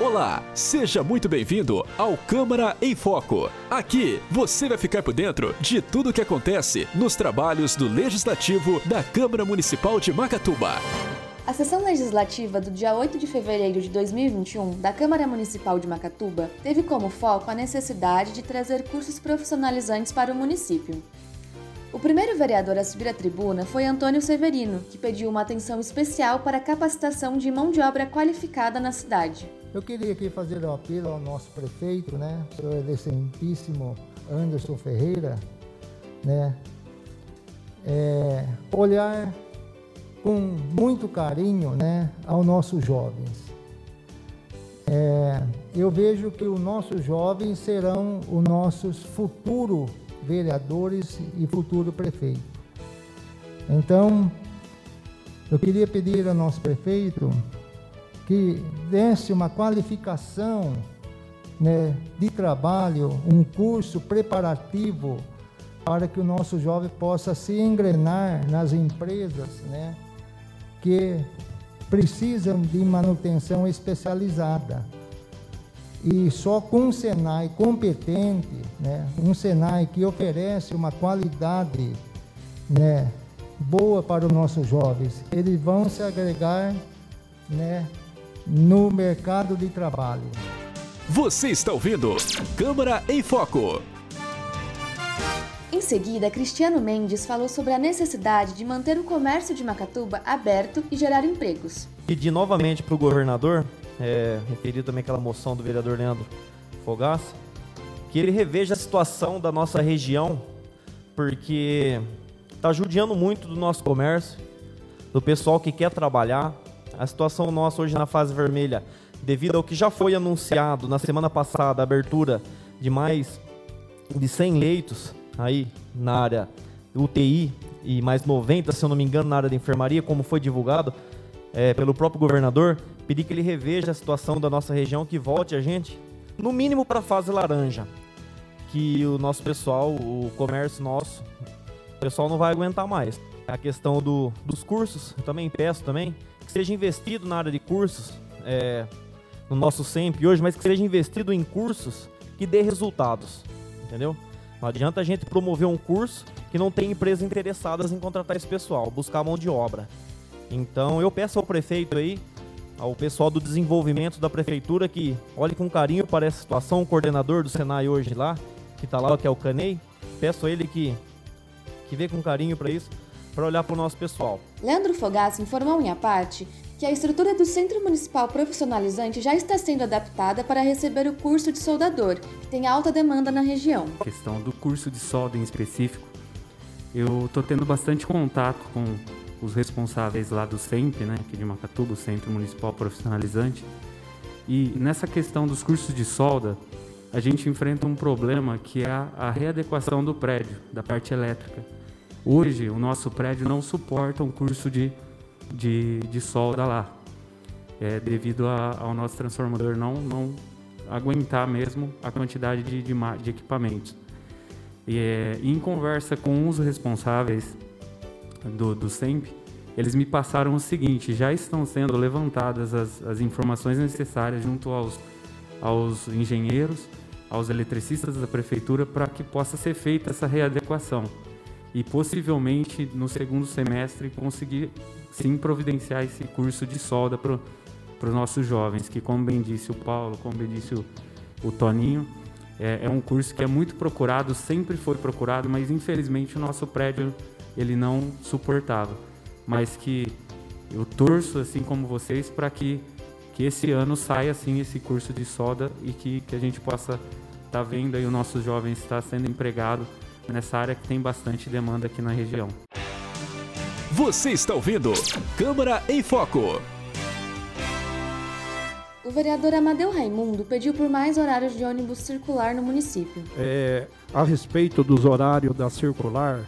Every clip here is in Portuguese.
Olá, seja muito bem-vindo ao Câmara em Foco. Aqui você vai ficar por dentro de tudo o que acontece nos trabalhos do Legislativo da Câmara Municipal de Macatuba. A sessão legislativa do dia 8 de fevereiro de 2021 da Câmara Municipal de Macatuba teve como foco a necessidade de trazer cursos profissionalizantes para o município. O primeiro vereador a subir à tribuna foi Antônio Severino, que pediu uma atenção especial para a capacitação de mão de obra qualificada na cidade. Eu queria aqui fazer um apelo ao nosso prefeito, né, o senhor excelentíssimo Anderson Ferreira, né, é, olhar com muito carinho, né, aos nossos jovens. É, eu vejo que os nossos jovens serão os nossos futuros vereadores e futuro prefeito. Então, eu queria pedir ao nosso prefeito que desse uma qualificação né, de trabalho, um curso preparativo para que o nosso jovem possa se engrenar nas empresas né, que precisam de manutenção especializada. E só com um Senai competente, né, um Senai que oferece uma qualidade né, boa para os nossos jovens, eles vão se agregar né, no mercado de trabalho. Você está ouvindo Câmara em Foco. Em seguida, Cristiano Mendes falou sobre a necessidade de manter o comércio de Macatuba aberto e gerar empregos. Pedir novamente para o governador é, referido também àquela moção do vereador Leandro Fogaça, que ele reveja a situação da nossa região, porque está judiando muito do nosso comércio, do pessoal que quer trabalhar. A situação nossa hoje na fase vermelha, devido ao que já foi anunciado na semana passada, a abertura de mais de 100 leitos aí na área UTI e mais 90, se eu não me engano, na área de enfermaria, como foi divulgado é, pelo próprio governador, pedir que ele reveja a situação da nossa região, que volte a gente, no mínimo para a fase laranja, que o nosso pessoal, o comércio nosso, o pessoal não vai aguentar mais. A questão do, dos cursos, eu também peço também, que seja investido na área de cursos, é, no nosso SEMP hoje, mas que seja investido em cursos que dê resultados, entendeu? Não adianta a gente promover um curso que não tem empresas interessadas em contratar esse pessoal, buscar mão de obra. Então eu peço ao prefeito aí ao pessoal do desenvolvimento da prefeitura que olhe com carinho para essa situação, o coordenador do Senai hoje lá, que está lá, que é o Canei, peço a ele que, que vê com carinho para isso, para olhar para o nosso pessoal. Leandro Fogassi informou em a parte que a estrutura do Centro Municipal Profissionalizante já está sendo adaptada para receber o curso de soldador, que tem alta demanda na região. A questão do curso de solda em específico, eu estou tendo bastante contato com os responsáveis lá do SEMP, né, aqui de Macatuba, o Centro Municipal Profissionalizante. E nessa questão dos cursos de solda, a gente enfrenta um problema que é a, a readequação do prédio, da parte elétrica. Hoje, o nosso prédio não suporta um curso de, de, de solda lá, é, devido a, ao nosso transformador não, não aguentar mesmo a quantidade de, de, de equipamentos. E, é, em conversa com os responsáveis do, do SEMP, eles me passaram o seguinte: já estão sendo levantadas as, as informações necessárias junto aos, aos engenheiros, aos eletricistas da prefeitura, para que possa ser feita essa readequação. E possivelmente no segundo semestre conseguir sim providenciar esse curso de solda para os nossos jovens, que, como bem disse o Paulo, como bem disse o, o Toninho, é, é um curso que é muito procurado, sempre foi procurado, mas infelizmente o nosso prédio ele não suportava. Mas que eu torço, assim como vocês, para que, que esse ano saia assim esse curso de solda e que, que a gente possa estar tá vendo aí os nossos jovens estar sendo empregado nessa área que tem bastante demanda aqui na região. Você está ouvindo Câmara em Foco. O vereador Amadeu Raimundo pediu por mais horários de ônibus circular no município. É, a respeito dos horários da circular,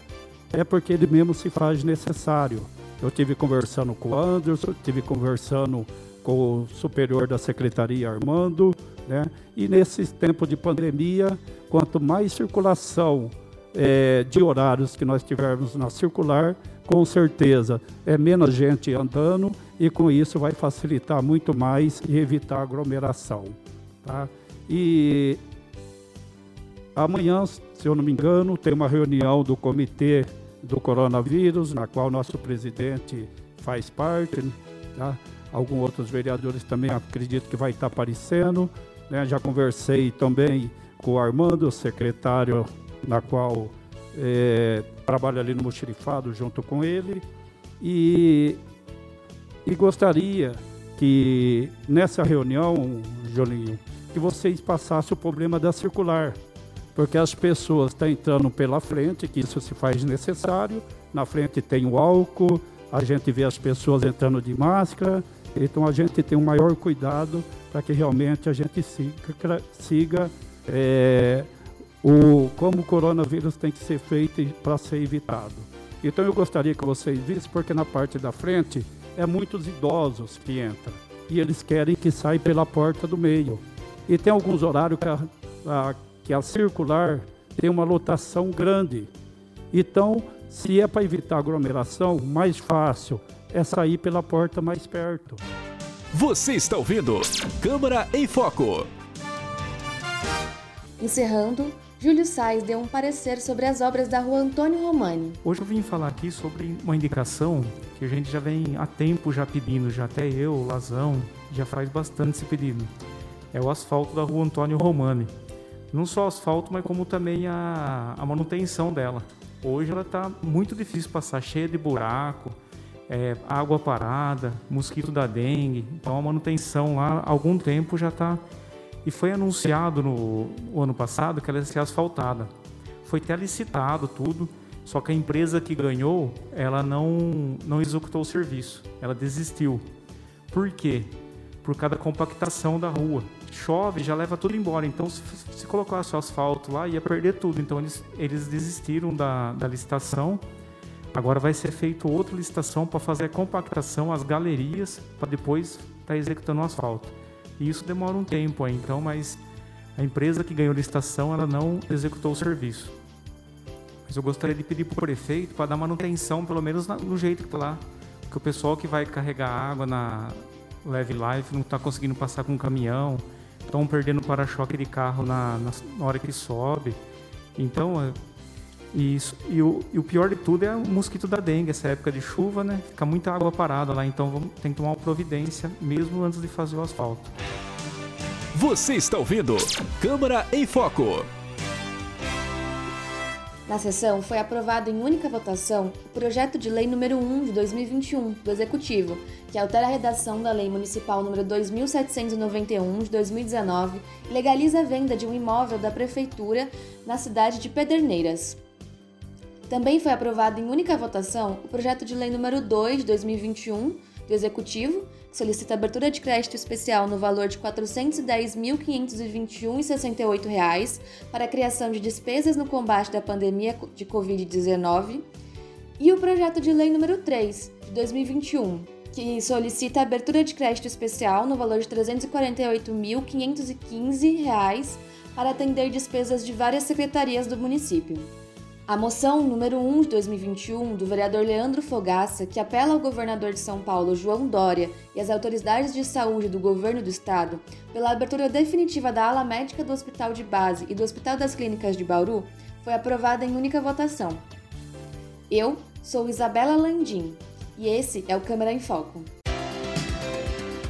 é porque ele mesmo se faz necessário. Eu tive conversando com o Anderson, tive conversando com o superior da secretaria Armando, né? E nesse tempo de pandemia, quanto mais circulação é, de horários que nós tivermos na circular, com certeza é menos gente andando e com isso vai facilitar muito mais e evitar aglomeração. Tá? E amanhã, se eu não me engano, tem uma reunião do comitê do coronavírus, na qual nosso presidente faz parte, tá? Alguns outros vereadores também acredito que vai estar aparecendo. Né? Já conversei também com o Armando, secretário, na qual é, trabalha ali no Mochirifado junto com ele. E, e gostaria que nessa reunião, Jolinho, que vocês passassem o problema da circular. Porque as pessoas estão entrando pela frente, que isso se faz necessário. Na frente tem o álcool, a gente vê as pessoas entrando de máscara. Então a gente tem um maior cuidado para que realmente a gente siga, siga é, o, como o coronavírus tem que ser feito para ser evitado. Então eu gostaria que vocês vissem, porque na parte da frente é muitos idosos que entram e eles querem que saia pela porta do meio. E tem alguns horários que a, a, que a circular tem uma lotação grande. Então, se é para evitar aglomeração, mais fácil é sair pela porta mais perto. Você está ouvindo Câmara em Foco. Encerrando, Júlio Sais deu um parecer sobre as obras da rua Antônio Romani. Hoje eu vim falar aqui sobre uma indicação que a gente já vem há tempo já pedindo, já até eu, Lazão, já faz bastante esse pedido é o asfalto da rua Antônio Romani. Não só o asfalto, mas como também a, a manutenção dela. Hoje ela está muito difícil passar, cheia de buraco, é, água parada, mosquito da dengue. Então a manutenção lá há algum tempo já está. E foi anunciado no, no ano passado que ela ia ser asfaltada. Foi até licitado tudo, só que a empresa que ganhou, ela não, não executou o serviço, ela desistiu. Por quê? Por causa da compactação da rua chove, já leva tudo embora. Então, se, se colocasse o asfalto lá, ia perder tudo. Então, eles, eles desistiram da, da licitação. Agora vai ser feito outra licitação para fazer a compactação, as galerias, para depois estar tá executando o asfalto. E isso demora um tempo aí, então, mas a empresa que ganhou a licitação, ela não executou o serviço. Mas eu gostaria de pedir para o prefeito para dar manutenção, pelo menos no jeito que está lá. Porque o pessoal que vai carregar água na Leve Life não está conseguindo passar com o caminhão estão perdendo para-choque de carro na, na, hora que sobe. Então, é, isso. E o, e o, pior de tudo é o mosquito da dengue, essa época de chuva, né? Fica muita água parada lá, então vamos, tem que tomar uma providência mesmo antes de fazer o asfalto. Você está ouvindo Câmara em Foco. Na sessão, foi aprovado em única votação o projeto de lei número 1 de 2021 do Executivo, que altera a redação da Lei Municipal número 2791 de 2019 e legaliza a venda de um imóvel da prefeitura na cidade de Pederneiras. Também foi aprovado em única votação o projeto de lei número 2 de 2021 do Executivo, que solicita abertura de crédito especial no valor de R$ 410.521,68 para a criação de despesas no combate da pandemia de Covid-19, e o projeto de lei número 3 de 2021, que solicita abertura de crédito especial no valor de R$ 348.515 para atender despesas de várias secretarias do município. A moção número 1 de 2021 do vereador Leandro Fogaça, que apela ao governador de São Paulo, João Dória, e às autoridades de saúde do governo do estado pela abertura definitiva da ala médica do Hospital de Base e do Hospital das Clínicas de Bauru, foi aprovada em única votação. Eu sou Isabela Landim e esse é o Câmera em Foco.